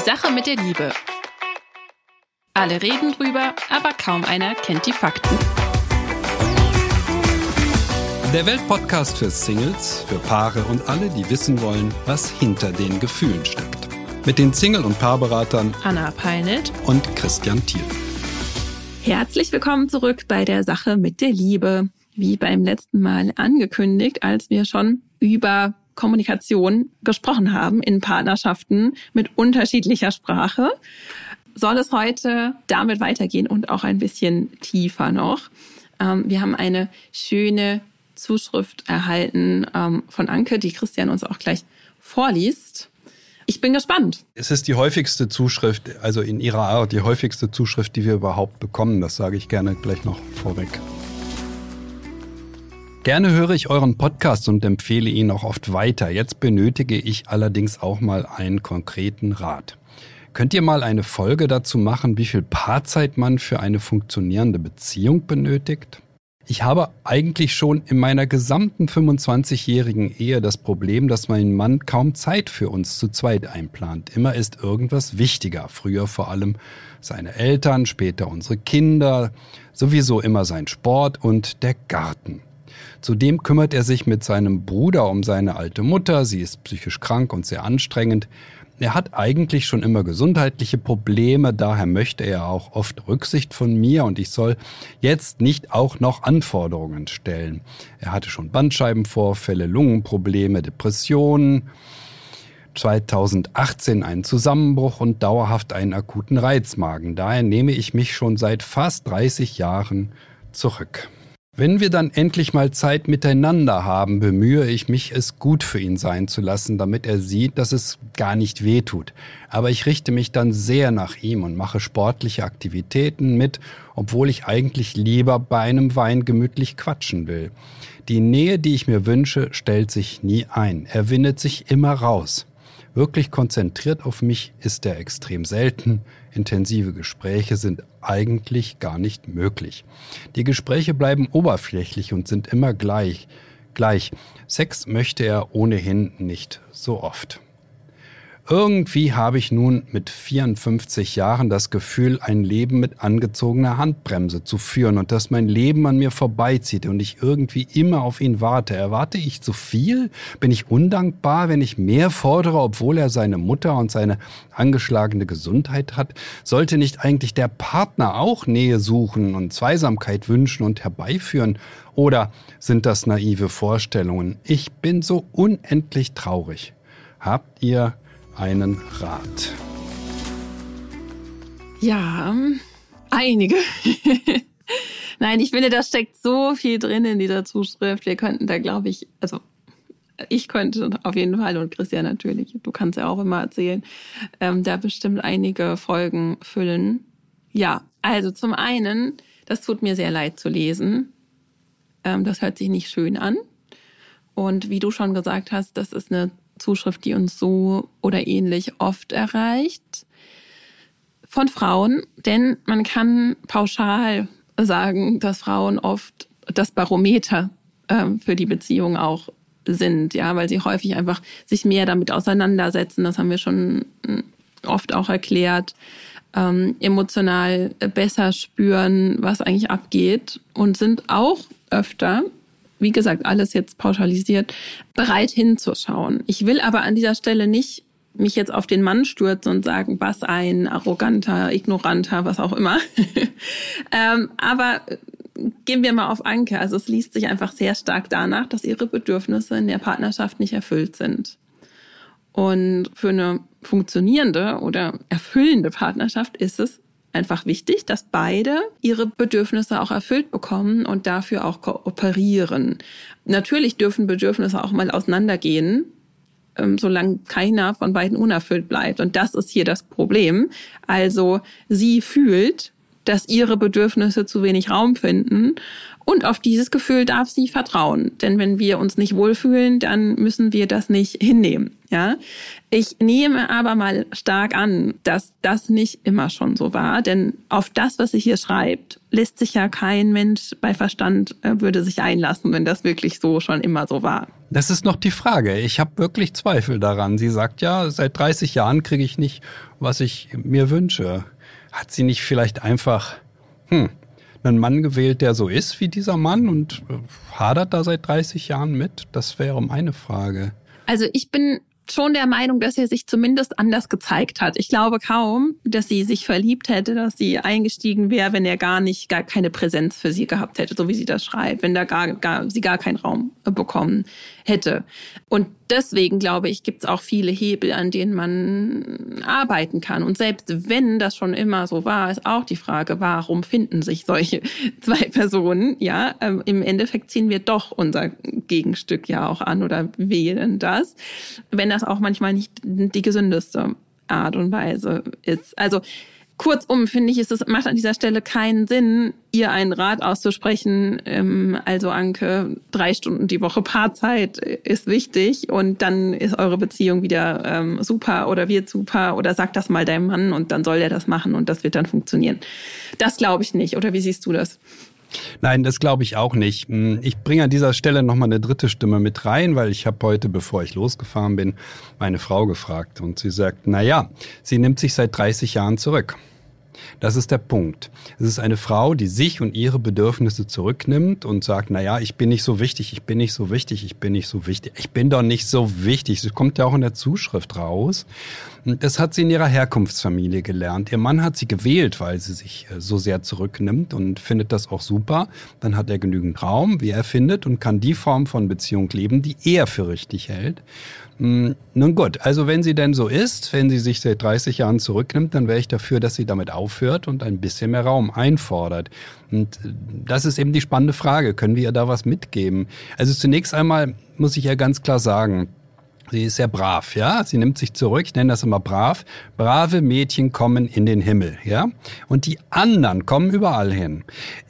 Sache mit der Liebe. Alle reden drüber, aber kaum einer kennt die Fakten. Der Weltpodcast für Singles, für Paare und alle, die wissen wollen, was hinter den Gefühlen steckt. Mit den Single- und Paarberatern Anna Peinelt und Christian Thiel. Herzlich willkommen zurück bei der Sache mit der Liebe. Wie beim letzten Mal angekündigt, als wir schon über Kommunikation gesprochen haben in Partnerschaften mit unterschiedlicher Sprache, soll es heute damit weitergehen und auch ein bisschen tiefer noch. Ähm, wir haben eine schöne Zuschrift erhalten ähm, von Anke, die Christian uns auch gleich vorliest. Ich bin gespannt. Es ist die häufigste Zuschrift, also in ihrer Art, die häufigste Zuschrift, die wir überhaupt bekommen. Das sage ich gerne gleich noch vorweg. Gerne höre ich euren Podcast und empfehle ihn auch oft weiter. Jetzt benötige ich allerdings auch mal einen konkreten Rat. Könnt ihr mal eine Folge dazu machen, wie viel Paarzeit man für eine funktionierende Beziehung benötigt? Ich habe eigentlich schon in meiner gesamten 25-jährigen Ehe das Problem, dass mein Mann kaum Zeit für uns zu zweit einplant. Immer ist irgendwas wichtiger. Früher vor allem seine Eltern, später unsere Kinder, sowieso immer sein Sport und der Garten. Zudem kümmert er sich mit seinem Bruder um seine alte Mutter. Sie ist psychisch krank und sehr anstrengend. Er hat eigentlich schon immer gesundheitliche Probleme, daher möchte er auch oft Rücksicht von mir und ich soll jetzt nicht auch noch Anforderungen stellen. Er hatte schon Bandscheibenvorfälle, Lungenprobleme, Depressionen, 2018 einen Zusammenbruch und dauerhaft einen akuten Reizmagen. Daher nehme ich mich schon seit fast 30 Jahren zurück. Wenn wir dann endlich mal Zeit miteinander haben, bemühe ich mich, es gut für ihn sein zu lassen, damit er sieht, dass es gar nicht weh tut. Aber ich richte mich dann sehr nach ihm und mache sportliche Aktivitäten mit, obwohl ich eigentlich lieber bei einem Wein gemütlich quatschen will. Die Nähe, die ich mir wünsche, stellt sich nie ein. Er windet sich immer raus. Wirklich konzentriert auf mich ist er extrem selten. Intensive Gespräche sind eigentlich gar nicht möglich. Die Gespräche bleiben oberflächlich und sind immer gleich. Gleich. Sex möchte er ohnehin nicht so oft. Irgendwie habe ich nun mit 54 Jahren das Gefühl, ein Leben mit angezogener Handbremse zu führen und dass mein Leben an mir vorbeizieht und ich irgendwie immer auf ihn warte. Erwarte ich zu viel? Bin ich undankbar, wenn ich mehr fordere, obwohl er seine Mutter und seine angeschlagene Gesundheit hat? Sollte nicht eigentlich der Partner auch Nähe suchen und Zweisamkeit wünschen und herbeiführen? Oder sind das naive Vorstellungen? Ich bin so unendlich traurig. Habt ihr einen Rat? Ja, einige. Nein, ich finde, da steckt so viel drin in dieser Zuschrift. Wir könnten da, glaube ich, also ich könnte auf jeden Fall und Christian natürlich, du kannst ja auch immer erzählen, ähm, da bestimmt einige Folgen füllen. Ja, also zum einen, das tut mir sehr leid zu lesen. Ähm, das hört sich nicht schön an. Und wie du schon gesagt hast, das ist eine Zuschrift, die uns so oder ähnlich oft erreicht von Frauen, denn man kann pauschal sagen, dass Frauen oft das Barometer äh, für die Beziehung auch sind, ja, weil sie häufig einfach sich mehr damit auseinandersetzen. Das haben wir schon hm, oft auch erklärt. Ähm, emotional besser spüren, was eigentlich abgeht und sind auch öfter wie gesagt, alles jetzt pauschalisiert, bereit hinzuschauen. Ich will aber an dieser Stelle nicht mich jetzt auf den Mann stürzen und sagen, was ein arroganter, ignoranter, was auch immer. ähm, aber gehen wir mal auf Anke. Also es liest sich einfach sehr stark danach, dass ihre Bedürfnisse in der Partnerschaft nicht erfüllt sind. Und für eine funktionierende oder erfüllende Partnerschaft ist es einfach wichtig, dass beide ihre Bedürfnisse auch erfüllt bekommen und dafür auch kooperieren. Natürlich dürfen Bedürfnisse auch mal auseinandergehen, ähm, solange keiner von beiden unerfüllt bleibt. Und das ist hier das Problem. Also sie fühlt, dass ihre Bedürfnisse zu wenig Raum finden. Und auf dieses Gefühl darf sie vertrauen. Denn wenn wir uns nicht wohlfühlen, dann müssen wir das nicht hinnehmen. Ja, ich nehme aber mal stark an, dass das nicht immer schon so war, denn auf das, was sie hier schreibt, lässt sich ja kein Mensch bei Verstand äh, würde sich einlassen, wenn das wirklich so schon immer so war. Das ist noch die Frage. Ich habe wirklich Zweifel daran. Sie sagt ja, seit 30 Jahren kriege ich nicht, was ich mir wünsche. Hat sie nicht vielleicht einfach hm, einen Mann gewählt, der so ist wie dieser Mann und äh, hadert da seit 30 Jahren mit? Das wäre meine Frage. Also ich bin schon der Meinung, dass er sich zumindest anders gezeigt hat. Ich glaube kaum, dass sie sich verliebt hätte, dass sie eingestiegen wäre, wenn er gar nicht, gar keine Präsenz für sie gehabt hätte, so wie sie das schreibt, wenn da gar, gar, sie gar keinen Raum bekommen hätte. Und deswegen glaube ich, gibt es auch viele Hebel, an denen man arbeiten kann. Und selbst wenn das schon immer so war, ist auch die Frage, warum finden sich solche zwei Personen? Ja, ähm, im Endeffekt ziehen wir doch unser Gegenstück ja auch an oder wählen das, wenn das auch manchmal nicht die gesündeste Art und Weise ist. Also Kurzum finde ich, ist es macht an dieser Stelle keinen Sinn, ihr einen Rat auszusprechen. Ähm, also Anke, drei Stunden die Woche Paarzeit ist wichtig und dann ist eure Beziehung wieder ähm, super oder wird super oder sag das mal deinem Mann und dann soll er das machen und das wird dann funktionieren. Das glaube ich nicht. Oder wie siehst du das? Nein, das glaube ich auch nicht. Hm, ich bringe an dieser Stelle nochmal eine dritte Stimme mit rein, weil ich habe heute, bevor ich losgefahren bin, meine Frau gefragt und sie sagt, na ja, sie nimmt sich seit 30 Jahren zurück. Das ist der Punkt. Es ist eine Frau, die sich und ihre Bedürfnisse zurücknimmt und sagt, na ja, ich bin nicht so wichtig, ich bin nicht so wichtig, ich bin nicht so wichtig. Ich bin doch nicht so wichtig. Das kommt ja auch in der Zuschrift raus. Das hat sie in ihrer Herkunftsfamilie gelernt. Ihr Mann hat sie gewählt, weil sie sich äh, so sehr zurücknimmt und findet das auch super. Dann hat er genügend Raum, wie er findet, und kann die Form von Beziehung leben, die er für richtig hält. Hm, nun gut, also wenn sie denn so ist, wenn sie sich seit 30 Jahren zurücknimmt, dann wäre ich dafür, dass sie damit aufhört und ein bisschen mehr Raum einfordert. Und äh, das ist eben die spannende Frage. Können wir ihr da was mitgeben? Also zunächst einmal muss ich ja ganz klar sagen, Sie ist sehr brav, ja. Sie nimmt sich zurück. Ich nenne das immer brav. Brave Mädchen kommen in den Himmel, ja. Und die anderen kommen überall hin.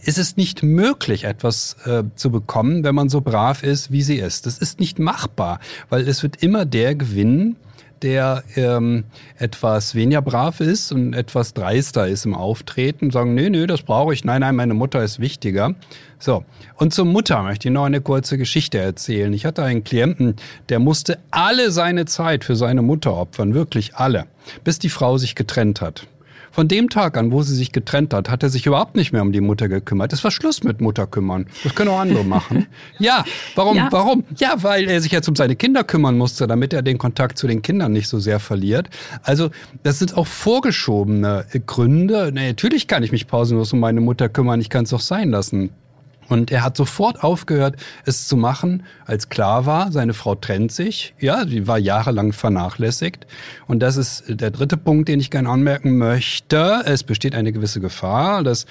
Es ist nicht möglich, etwas äh, zu bekommen, wenn man so brav ist, wie sie ist. Das ist nicht machbar, weil es wird immer der gewinnen, der ähm, etwas weniger brav ist und etwas dreister ist im Auftreten, sagen, nö, nö, das brauche ich, nein, nein, meine Mutter ist wichtiger. So, und zur Mutter möchte ich noch eine kurze Geschichte erzählen. Ich hatte einen Klienten, der musste alle seine Zeit für seine Mutter opfern, wirklich alle, bis die Frau sich getrennt hat. Von dem Tag an, wo sie sich getrennt hat, hat er sich überhaupt nicht mehr um die Mutter gekümmert. Es war Schluss mit Mutter kümmern. Das können auch andere machen. Ja, warum? Ja. Warum? Ja, weil er sich jetzt um seine Kinder kümmern musste, damit er den Kontakt zu den Kindern nicht so sehr verliert. Also, das sind auch vorgeschobene Gründe. natürlich kann ich mich pausenlos um meine Mutter kümmern. Ich kann es auch sein lassen. Und er hat sofort aufgehört, es zu machen, als klar war, seine Frau trennt sich. Ja, sie war jahrelang vernachlässigt. Und das ist der dritte Punkt, den ich gerne anmerken möchte. Es besteht eine gewisse Gefahr, dass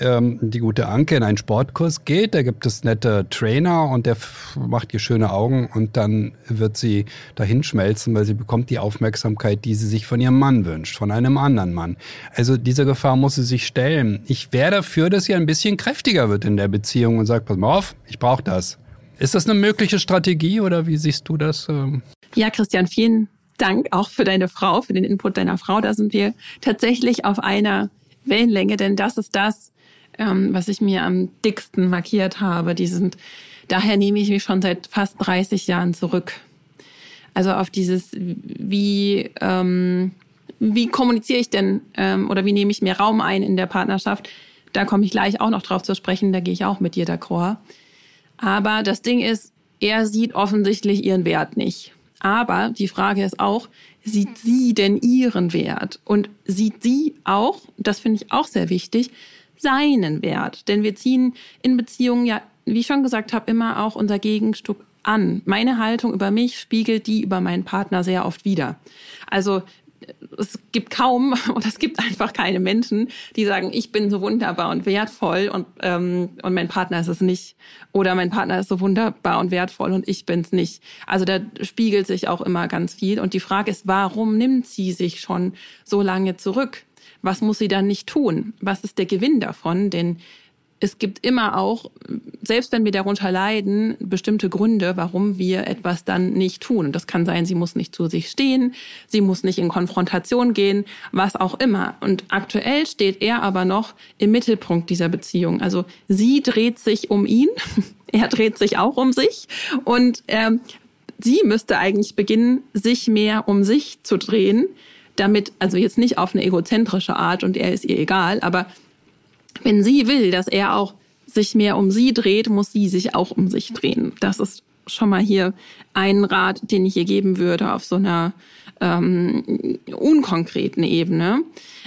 ähm, die gute Anke in einen Sportkurs geht. Da gibt es nette Trainer und der macht ihr schöne Augen und dann wird sie dahin schmelzen, weil sie bekommt die Aufmerksamkeit, die sie sich von ihrem Mann wünscht, von einem anderen Mann. Also diese Gefahr muss sie sich stellen. Ich wäre dafür, dass sie ein bisschen kräftiger wird in der Beziehung und sagt, pass mal auf, ich brauche das. Ist das eine mögliche Strategie oder wie siehst du das? Ähm? Ja, Christian, vielen Dank auch für deine Frau, für den Input deiner Frau. Da sind wir tatsächlich auf einer Wellenlänge, denn das ist das, ähm, was ich mir am dicksten markiert habe. Die sind, daher nehme ich mich schon seit fast 30 Jahren zurück. Also auf dieses, wie, ähm, wie kommuniziere ich denn ähm, oder wie nehme ich mir Raum ein in der Partnerschaft? Da komme ich gleich auch noch drauf zu sprechen, da gehe ich auch mit dir d'accord. Aber das Ding ist, er sieht offensichtlich ihren Wert nicht. Aber die Frage ist auch, sieht sie denn ihren Wert? Und sieht sie auch, das finde ich auch sehr wichtig, seinen Wert. Denn wir ziehen in Beziehungen ja, wie ich schon gesagt habe, immer auch unser Gegenstück an. Meine Haltung über mich spiegelt die über meinen Partner sehr oft wieder. Also es gibt kaum oder es gibt einfach keine Menschen, die sagen, ich bin so wunderbar und wertvoll und, ähm, und mein Partner ist es nicht. Oder mein Partner ist so wunderbar und wertvoll und ich bin's nicht. Also da spiegelt sich auch immer ganz viel. Und die Frage ist, warum nimmt sie sich schon so lange zurück? Was muss sie dann nicht tun? Was ist der Gewinn davon? Denn es gibt immer auch, selbst wenn wir darunter leiden, bestimmte Gründe, warum wir etwas dann nicht tun. Und das kann sein, sie muss nicht zu sich stehen, sie muss nicht in Konfrontation gehen, was auch immer. Und aktuell steht er aber noch im Mittelpunkt dieser Beziehung. Also sie dreht sich um ihn, er dreht sich auch um sich und äh, sie müsste eigentlich beginnen, sich mehr um sich zu drehen, damit, also jetzt nicht auf eine egozentrische Art und er ist ihr egal, aber wenn sie will, dass er auch sich mehr um sie dreht, muss sie sich auch um sich drehen. Das ist schon mal hier ein Rat, den ich ihr geben würde auf so einer ähm, unkonkreten Ebene.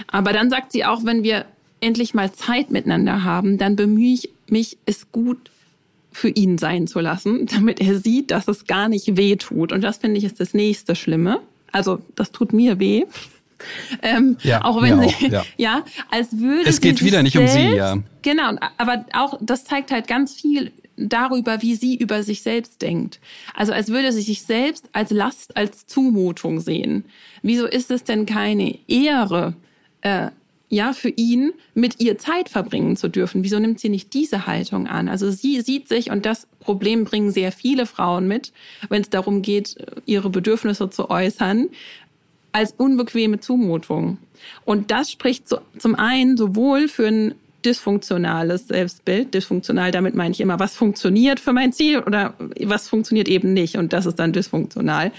Aber dann sagt sie auch, wenn wir endlich mal Zeit miteinander haben, dann bemühe ich mich, es gut für ihn sein zu lassen, damit er sieht, dass es gar nicht weh tut. Und das finde ich ist das nächste Schlimme. Also das tut mir weh. Ähm, ja, auch wenn sie, auch, ja. ja. als würde es geht wieder nicht selbst, um sie, ja. Genau, aber auch das zeigt halt ganz viel darüber, wie sie über sich selbst denkt. Also als würde sie sich selbst als Last, als Zumutung sehen. Wieso ist es denn keine Ehre, äh, ja, für ihn mit ihr Zeit verbringen zu dürfen? Wieso nimmt sie nicht diese Haltung an? Also sie sieht sich, und das Problem bringen sehr viele Frauen mit, wenn es darum geht, ihre Bedürfnisse zu äußern, als unbequeme Zumutung. Und das spricht so, zum einen sowohl für ein dysfunktionales Selbstbild. Dysfunktional, damit meine ich immer, was funktioniert für mein Ziel oder was funktioniert eben nicht. Und das ist dann dysfunktional.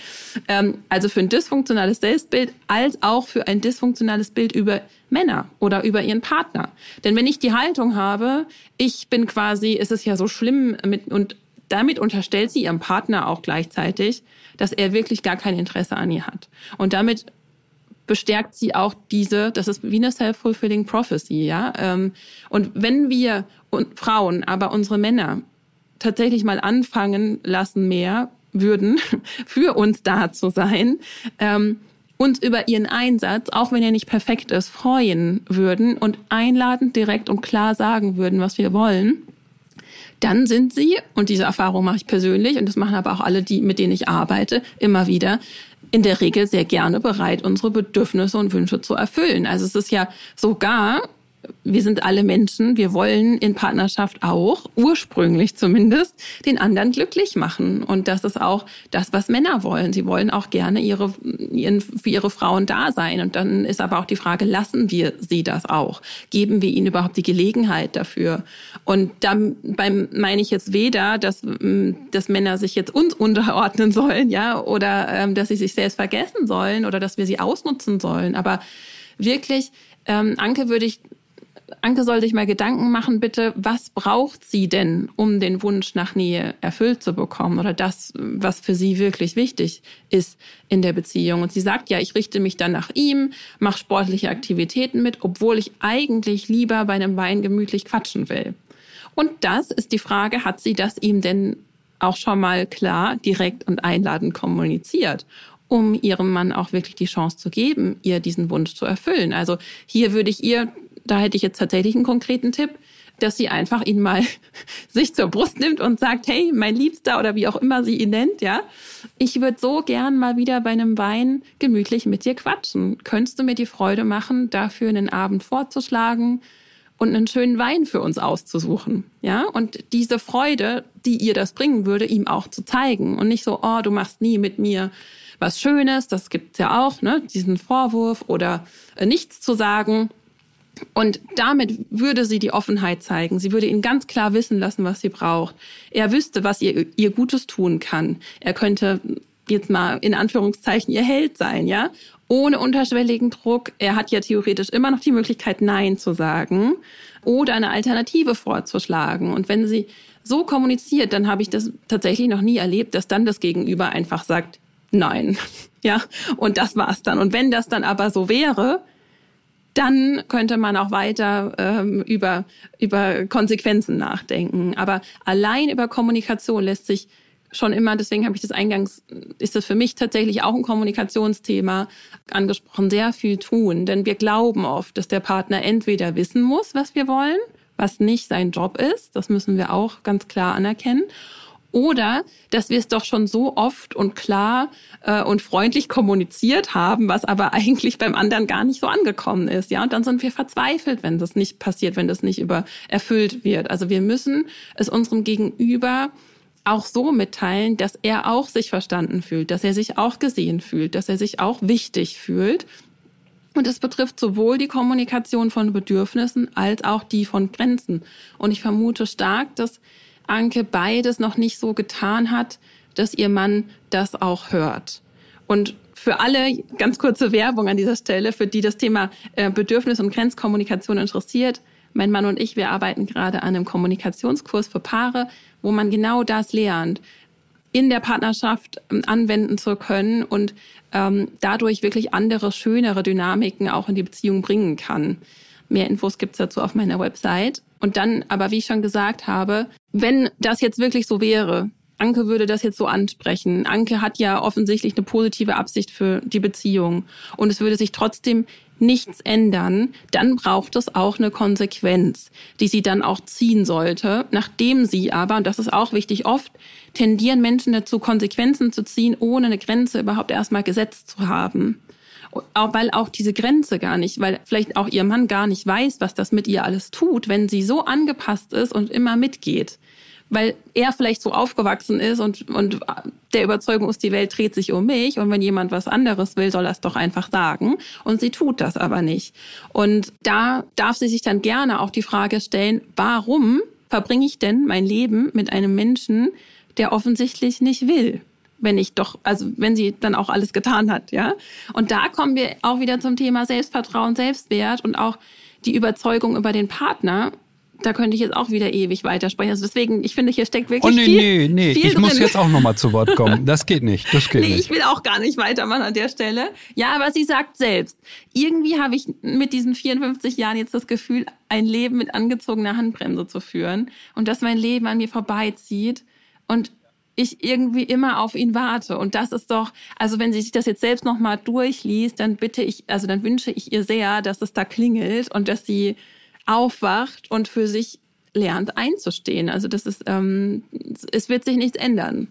Ähm, also für ein dysfunktionales Selbstbild als auch für ein dysfunktionales Bild über Männer oder über ihren Partner. Denn wenn ich die Haltung habe, ich bin quasi, ist es ja so schlimm mit, und damit unterstellt sie ihrem Partner auch gleichzeitig, dass er wirklich gar kein Interesse an ihr hat. Und damit bestärkt sie auch diese, das ist wie eine self-fulfilling prophecy, ja. Ähm, und wenn wir und Frauen, aber unsere Männer tatsächlich mal anfangen lassen mehr würden, für uns da zu sein, ähm, uns über ihren Einsatz, auch wenn er nicht perfekt ist, freuen würden und einladend direkt und klar sagen würden, was wir wollen, dann sind sie, und diese Erfahrung mache ich persönlich, und das machen aber auch alle, die, mit denen ich arbeite, immer wieder, in der Regel sehr gerne bereit, unsere Bedürfnisse und Wünsche zu erfüllen. Also es ist ja sogar wir sind alle Menschen, wir wollen in Partnerschaft auch, ursprünglich zumindest, den anderen glücklich machen. Und das ist auch das, was Männer wollen. Sie wollen auch gerne ihre, ihren, für ihre Frauen da sein. Und dann ist aber auch die Frage, lassen wir sie das auch? Geben wir ihnen überhaupt die Gelegenheit dafür? Und dann beim, meine ich jetzt weder, dass, dass Männer sich jetzt uns unterordnen sollen, ja, oder ähm, dass sie sich selbst vergessen sollen oder dass wir sie ausnutzen sollen. Aber wirklich, ähm, Anke würde ich Anke soll sich mal Gedanken machen, bitte, was braucht sie denn, um den Wunsch nach Nähe erfüllt zu bekommen oder das, was für sie wirklich wichtig ist in der Beziehung. Und sie sagt ja, ich richte mich dann nach ihm, mache sportliche Aktivitäten mit, obwohl ich eigentlich lieber bei einem Wein gemütlich quatschen will. Und das ist die Frage, hat sie das ihm denn auch schon mal klar, direkt und einladend kommuniziert? um ihrem Mann auch wirklich die Chance zu geben, ihr diesen Wunsch zu erfüllen. Also hier würde ich ihr da hätte ich jetzt tatsächlich einen konkreten Tipp, dass sie einfach ihn mal sich zur Brust nimmt und sagt, hey, mein Liebster oder wie auch immer sie ihn nennt, ja, ich würde so gern mal wieder bei einem Wein gemütlich mit dir quatschen. Könntest du mir die Freude machen, dafür einen Abend vorzuschlagen und einen schönen Wein für uns auszusuchen, ja? Und diese Freude, die ihr das bringen würde, ihm auch zu zeigen und nicht so, oh, du machst nie mit mir was Schönes, das gibt's ja auch, ne, diesen Vorwurf oder äh, nichts zu sagen und damit würde sie die Offenheit zeigen. Sie würde ihn ganz klar wissen lassen, was sie braucht. Er wüsste, was ihr, ihr Gutes tun kann. Er könnte jetzt mal in Anführungszeichen ihr Held sein, ja? Ohne unterschwelligen Druck. Er hat ja theoretisch immer noch die Möglichkeit, Nein zu sagen oder eine Alternative vorzuschlagen. Und wenn sie so kommuniziert, dann habe ich das tatsächlich noch nie erlebt, dass dann das Gegenüber einfach sagt, Nein. Ja, und das war's dann. Und wenn das dann aber so wäre, dann könnte man auch weiter ähm, über, über Konsequenzen nachdenken. Aber allein über Kommunikation lässt sich schon immer, deswegen habe ich das eingangs, ist das für mich tatsächlich auch ein Kommunikationsthema angesprochen, sehr viel tun. Denn wir glauben oft, dass der Partner entweder wissen muss, was wir wollen, was nicht sein Job ist, das müssen wir auch ganz klar anerkennen, Oder dass wir es doch schon so oft und klar äh, und freundlich kommuniziert haben, was aber eigentlich beim anderen gar nicht so angekommen ist. Ja, und dann sind wir verzweifelt, wenn das nicht passiert, wenn das nicht über erfüllt wird. Also wir müssen es unserem Gegenüber auch so mitteilen, dass er auch sich verstanden fühlt, dass er sich auch gesehen fühlt, dass er sich auch wichtig fühlt. Und es betrifft sowohl die Kommunikation von Bedürfnissen als auch die von Grenzen. Und ich vermute stark, dass Anke beides noch nicht so getan hat, dass ihr Mann das auch hört. Und für alle ganz kurze Werbung an dieser Stelle, für die das Thema äh, Bedürfnis- und Grenzkommunikation interessiert. Mein Mann und ich, wir arbeiten gerade an einem Kommunikationskurs für Paare, wo man genau das lernt, in der Partnerschaft ähm, anwenden zu können und ähm, dadurch wirklich andere, schönere Dynamiken auch in die Beziehung bringen kann. Mehr Infos gibt's dazu auf meiner Website. Und dann, aber wie ich schon gesagt habe, wenn das jetzt wirklich so wäre, Anke würde das jetzt so ansprechen. Anke hat ja offensichtlich eine positive Absicht für die Beziehung und es würde sich trotzdem nichts ändern, dann braucht es auch eine Konsequenz, die sie dann auch ziehen sollte, nachdem sie aber, und das ist auch wichtig, oft tendieren Menschen dazu, Konsequenzen zu ziehen, ohne eine Grenze überhaupt erstmal gesetzt zu haben auch, weil auch diese Grenze gar nicht, weil vielleicht auch ihr Mann gar nicht weiß, was das mit ihr alles tut, wenn sie so angepasst ist und immer mitgeht. Weil er vielleicht so aufgewachsen ist und, und der Überzeugung ist, die Welt dreht sich um mich und wenn jemand was anderes will, soll er es doch einfach sagen. Und sie tut das aber nicht. Und da darf sie sich dann gerne auch die Frage stellen, warum verbringe ich denn mein Leben mit einem Menschen, der offensichtlich nicht will? Wenn ich doch, also wenn sie dann auch alles getan hat, ja. Und da kommen wir auch wieder zum Thema Selbstvertrauen, Selbstwert und auch die Überzeugung über den Partner. Da könnte ich jetzt auch wieder ewig weitersprechen. Also deswegen, ich finde, hier steckt wirklich oh, nee, viel, nee, nee. viel ich drin. muss jetzt auch nochmal zu Wort kommen. Das geht nicht. Das geht nee, nicht. ich will auch gar nicht weitermachen an der Stelle. Ja, aber sie sagt selbst, irgendwie habe ich mit diesen 54 Jahren jetzt das Gefühl, ein Leben mit angezogener Handbremse zu führen und dass mein Leben an mir vorbeizieht. Und ich irgendwie immer auf ihn warte. Und das ist doch, also wenn sie sich das jetzt selbst nochmal durchliest, dann bitte ich, also dann wünsche ich ihr sehr, dass es da klingelt und dass sie aufwacht und für sich lernt einzustehen. Also das ist, ähm, es wird sich nichts ändern.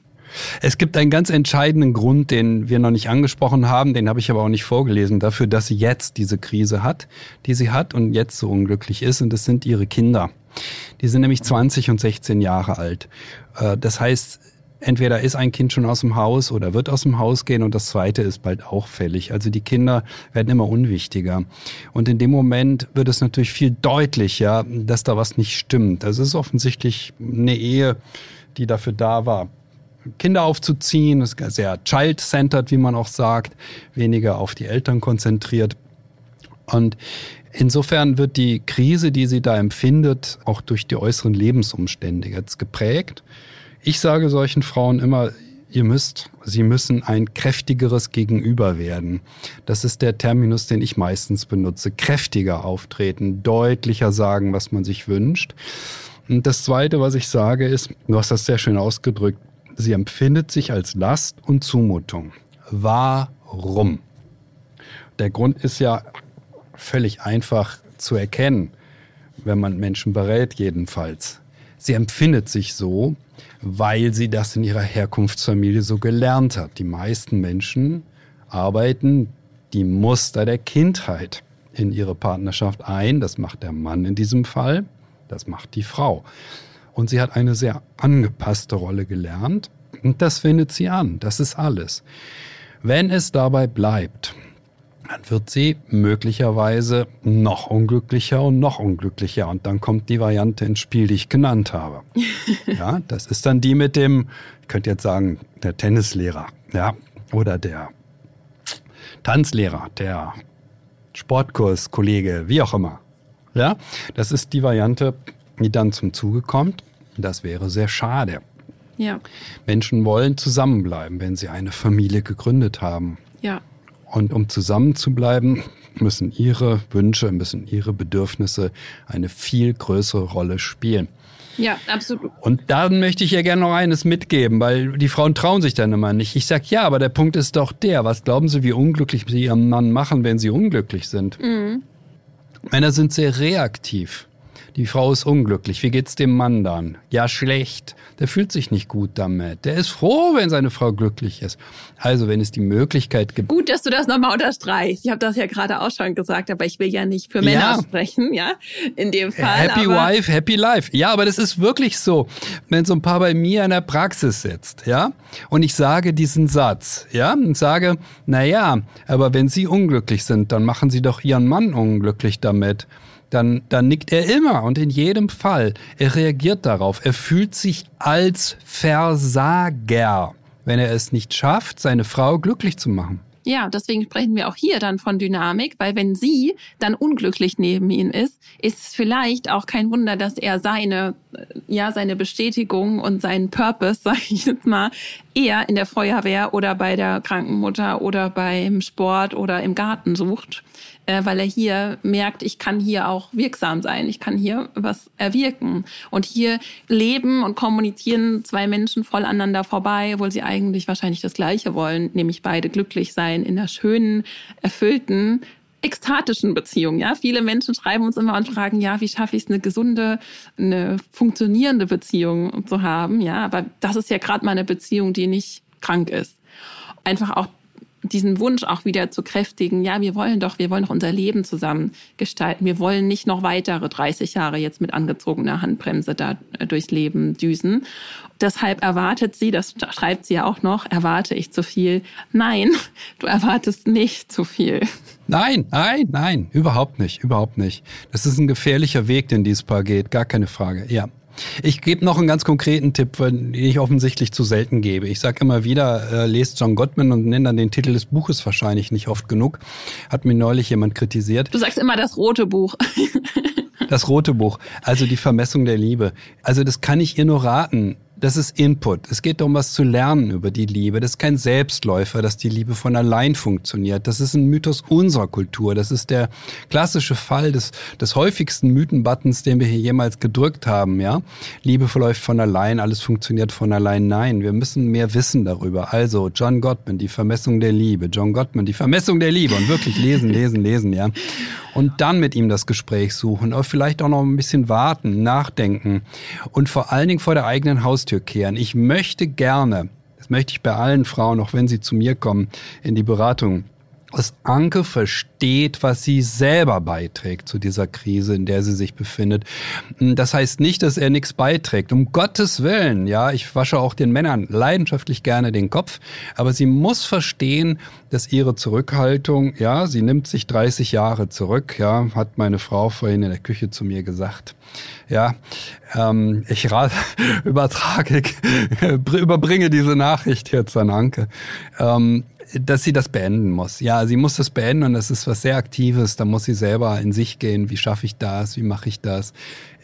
Es gibt einen ganz entscheidenden Grund, den wir noch nicht angesprochen haben, den habe ich aber auch nicht vorgelesen, dafür, dass sie jetzt diese Krise hat, die sie hat und jetzt so unglücklich ist. Und das sind ihre Kinder. Die sind nämlich 20 und 16 Jahre alt. Äh, das heißt, entweder ist ein Kind schon aus dem Haus oder wird aus dem Haus gehen und das zweite ist bald auch fällig. Also die Kinder werden immer unwichtiger. Und in dem Moment wird es natürlich viel deutlicher, dass da was nicht stimmt. Das ist offensichtlich eine Ehe, die dafür da war, Kinder aufzuziehen, ist sehr child-centered, wie man auch sagt, weniger auf die Eltern konzentriert. Und insofern wird die Krise, die sie da empfindet, auch durch die äußeren Lebensumstände jetzt geprägt. Ich sage solchen Frauen immer, ihr müsst, sie müssen ein kräftigeres Gegenüber werden. Das ist der Terminus, den ich meistens benutze. Kräftiger auftreten, deutlicher sagen, was man sich wünscht. Und das Zweite, was ich sage, ist, du hast das sehr schön ausgedrückt, sie empfindet sich als Last und Zumutung. Warum? Der Grund ist ja völlig einfach zu erkennen, wenn man Menschen berät jedenfalls. Sie empfindet sich so, weil sie das in ihrer Herkunftsfamilie so gelernt hat. Die meisten Menschen arbeiten die Muster der Kindheit in ihre Partnerschaft ein. Das macht der Mann in diesem Fall, das macht die Frau. Und sie hat eine sehr angepasste Rolle gelernt und das findet sie an. Das ist alles. Wenn es dabei bleibt, dann wird sie möglicherweise noch unglücklicher und noch unglücklicher. Und dann kommt die Variante ins Spiel, die ich genannt habe. ja, das ist dann die mit dem, ich könnte jetzt sagen, der Tennislehrer, ja, oder der Tanzlehrer, der Sportkurskollege, wie auch immer. Ja, das ist die Variante, die dann zum Zuge kommt. Das wäre sehr schade. Ja. Menschen wollen zusammenbleiben, wenn sie eine Familie gegründet haben. Ja. Und um zusammen zu bleiben, müssen ihre Wünsche, müssen ihre Bedürfnisse eine viel größere Rolle spielen. Ja, absolut. Und dann möchte ich ja gerne noch eines mitgeben, weil die Frauen trauen sich dann immer nicht. Ich sag ja, aber der Punkt ist doch der. Was glauben Sie, wie unglücklich Sie Ihren Mann machen, wenn Sie unglücklich sind? Mhm. Männer sind sehr reaktiv. Die Frau ist unglücklich. Wie geht's dem Mann dann? Ja, schlecht. Der fühlt sich nicht gut damit. Der ist froh, wenn seine Frau glücklich ist. Also, wenn es die Möglichkeit gibt. Gut, dass du das nochmal unterstreichst. Ich habe das ja gerade auch schon gesagt, aber ich will ja nicht für Männer ja. sprechen, ja, in dem Fall. Happy Wife, Happy Life. Ja, aber das ist wirklich so. Wenn so ein Paar bei mir in der Praxis sitzt, ja, und ich sage diesen Satz, ja, und sage, na ja, aber wenn Sie unglücklich sind, dann machen Sie doch Ihren Mann unglücklich damit dann, dann nickt er immer und in jedem Fall. Er reagiert darauf. Er fühlt sich als Versager, wenn er es nicht schafft, seine Frau glücklich zu machen. Ja, deswegen sprechen wir auch hier dann von Dynamik, weil wenn sie dann unglücklich neben ihm ist, ist es vielleicht auch kein Wunder, dass er seine, ja, seine Bestätigung und seinen Purpose, sag ich jetzt mal, eher in der Feuerwehr oder bei der Krankenmutter oder beim Sport oder im Garten sucht, äh, weil er hier merkt, ich kann hier auch wirksam sein, ich kann hier was erwirken. Und hier leben und kommunizieren zwei Menschen voll aneinander vorbei, obwohl sie eigentlich wahrscheinlich das Gleiche wollen, nämlich beide glücklich sein in einer schönen, erfüllten, ekstatischen Beziehung. Ja, viele Menschen schreiben uns immer und fragen, ja, wie schaffe ich es, eine gesunde, eine funktionierende Beziehung zu haben? Ja, aber das ist ja gerade mal eine Beziehung, die nicht krank ist. Einfach auch diesen Wunsch auch wieder zu kräftigen, ja, wir wollen doch, wir wollen doch unser Leben zusammen gestalten. Wir wollen nicht noch weitere 30 Jahre jetzt mit angezogener Handbremse da äh, durchs Leben düsen. Deshalb erwartet sie, das schreibt sie ja auch noch, erwarte ich zu viel. Nein, du erwartest nicht zu viel. Nein, nein, nein, überhaupt nicht, überhaupt nicht. Das ist ein gefährlicher Weg, den dieses Paar geht, gar keine Frage. Ja. Ich gebe noch einen ganz konkreten Tipp, den ich offensichtlich zu selten gebe. Ich sage immer wieder, äh, lest John Gottman und nenne dann den Titel des Buches wahrscheinlich nicht oft genug. Hat mir neulich jemand kritisiert. Du sagst immer das rote Buch. das rote Buch, also die Vermessung der Liebe. Also das kann ich ihr nur raten das ist Input. Es geht darum, was zu lernen über die Liebe. Das ist kein Selbstläufer, dass die Liebe von allein funktioniert. Das ist ein Mythos unserer Kultur. Das ist der klassische Fall des, des häufigsten Mythenbuttons, den wir hier jemals gedrückt haben. Ja, Liebe verläuft von allein, alles funktioniert von allein. Nein, wir müssen mehr wissen darüber. Also John Gottman, die Vermessung der Liebe. John Gottman, die Vermessung der Liebe und wirklich lesen, lesen, lesen. Ja, und dann mit ihm das Gespräch suchen, oder vielleicht auch noch ein bisschen warten, nachdenken und vor allen Dingen vor der eigenen Haustür kehren. Ich möchte gerne, das möchte ich bei allen Frauen, auch wenn sie zu mir kommen in die Beratung, dass Anke versteht, was sie selber beiträgt zu dieser Krise, in der sie sich befindet. Das heißt nicht, dass er nichts beiträgt. Um Gottes Willen, ja, ich wasche auch den Männern leidenschaftlich gerne den Kopf, aber sie muss verstehen, dass ihre Zurückhaltung, ja, sie nimmt sich 30 Jahre zurück, ja, hat meine Frau vorhin in der Küche zu mir gesagt. Ja, ähm, ich übertrage, überbringe diese Nachricht jetzt an Anke. Ähm, dass sie das beenden muss. Ja, sie muss das beenden und das ist was sehr Aktives. Da muss sie selber in sich gehen. Wie schaffe ich das? Wie mache ich das?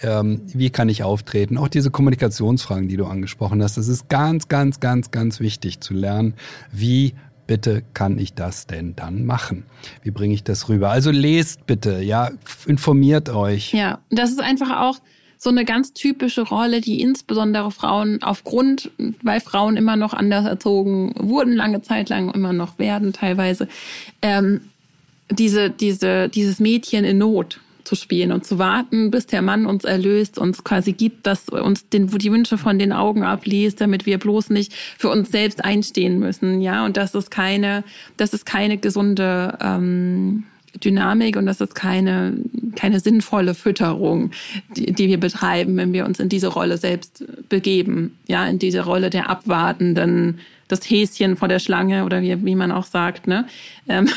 Ähm, wie kann ich auftreten? Auch diese Kommunikationsfragen, die du angesprochen hast. Das ist ganz, ganz, ganz, ganz wichtig zu lernen. Wie bitte kann ich das denn dann machen? Wie bringe ich das rüber? Also lest bitte, ja, informiert euch. Ja, das ist einfach auch so eine ganz typische Rolle, die insbesondere Frauen aufgrund, weil Frauen immer noch anders erzogen wurden, lange Zeit lang immer noch werden teilweise, ähm, diese, diese, dieses Mädchen in Not zu spielen und zu warten, bis der Mann uns erlöst, uns quasi gibt, dass uns den, die Wünsche von den Augen abliest, damit wir bloß nicht für uns selbst einstehen müssen, ja. Und das ist keine, das ist keine gesunde ähm, Dynamik und das ist keine, keine sinnvolle Fütterung, die, die wir betreiben, wenn wir uns in diese Rolle selbst begeben. Ja, in diese Rolle der abwartenden, das Häschen vor der Schlange oder wie, wie man auch sagt, ne? Ähm,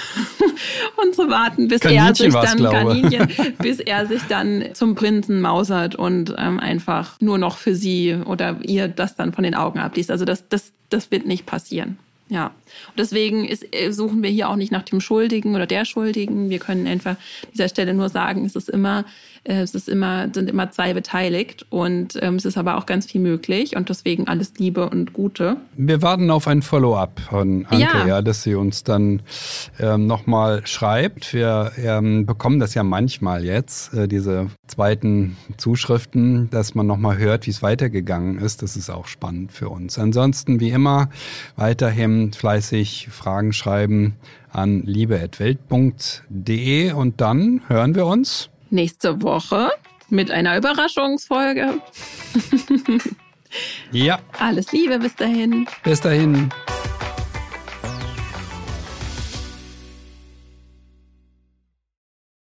und zu warten, bis Kaninchen er sich dann, Kaninchen, bis er sich dann zum Prinzen mausert und ähm, einfach nur noch für sie oder ihr das dann von den Augen abliest. Also das, das, das wird nicht passieren. Ja, und deswegen ist, äh, suchen wir hier auch nicht nach dem Schuldigen oder der Schuldigen. Wir können einfach an dieser Stelle nur sagen, es ist immer äh, es ist immer, sind immer zwei beteiligt und ähm, es ist aber auch ganz viel möglich und deswegen alles Liebe und Gute. Wir warten auf ein Follow-up von Anke, ja. ja. dass sie uns dann ähm, nochmal schreibt. Wir ähm, bekommen das ja manchmal jetzt, äh, diese zweiten Zuschriften, dass man nochmal hört, wie es weitergegangen ist. Das ist auch spannend für uns. Ansonsten, wie immer, weiterhin fleißig Fragen schreiben an liebe.welt.de und dann hören wir uns nächste Woche Mit einer Überraschungsfolge. ja. Alles Liebe bis dahin. Bis dahin.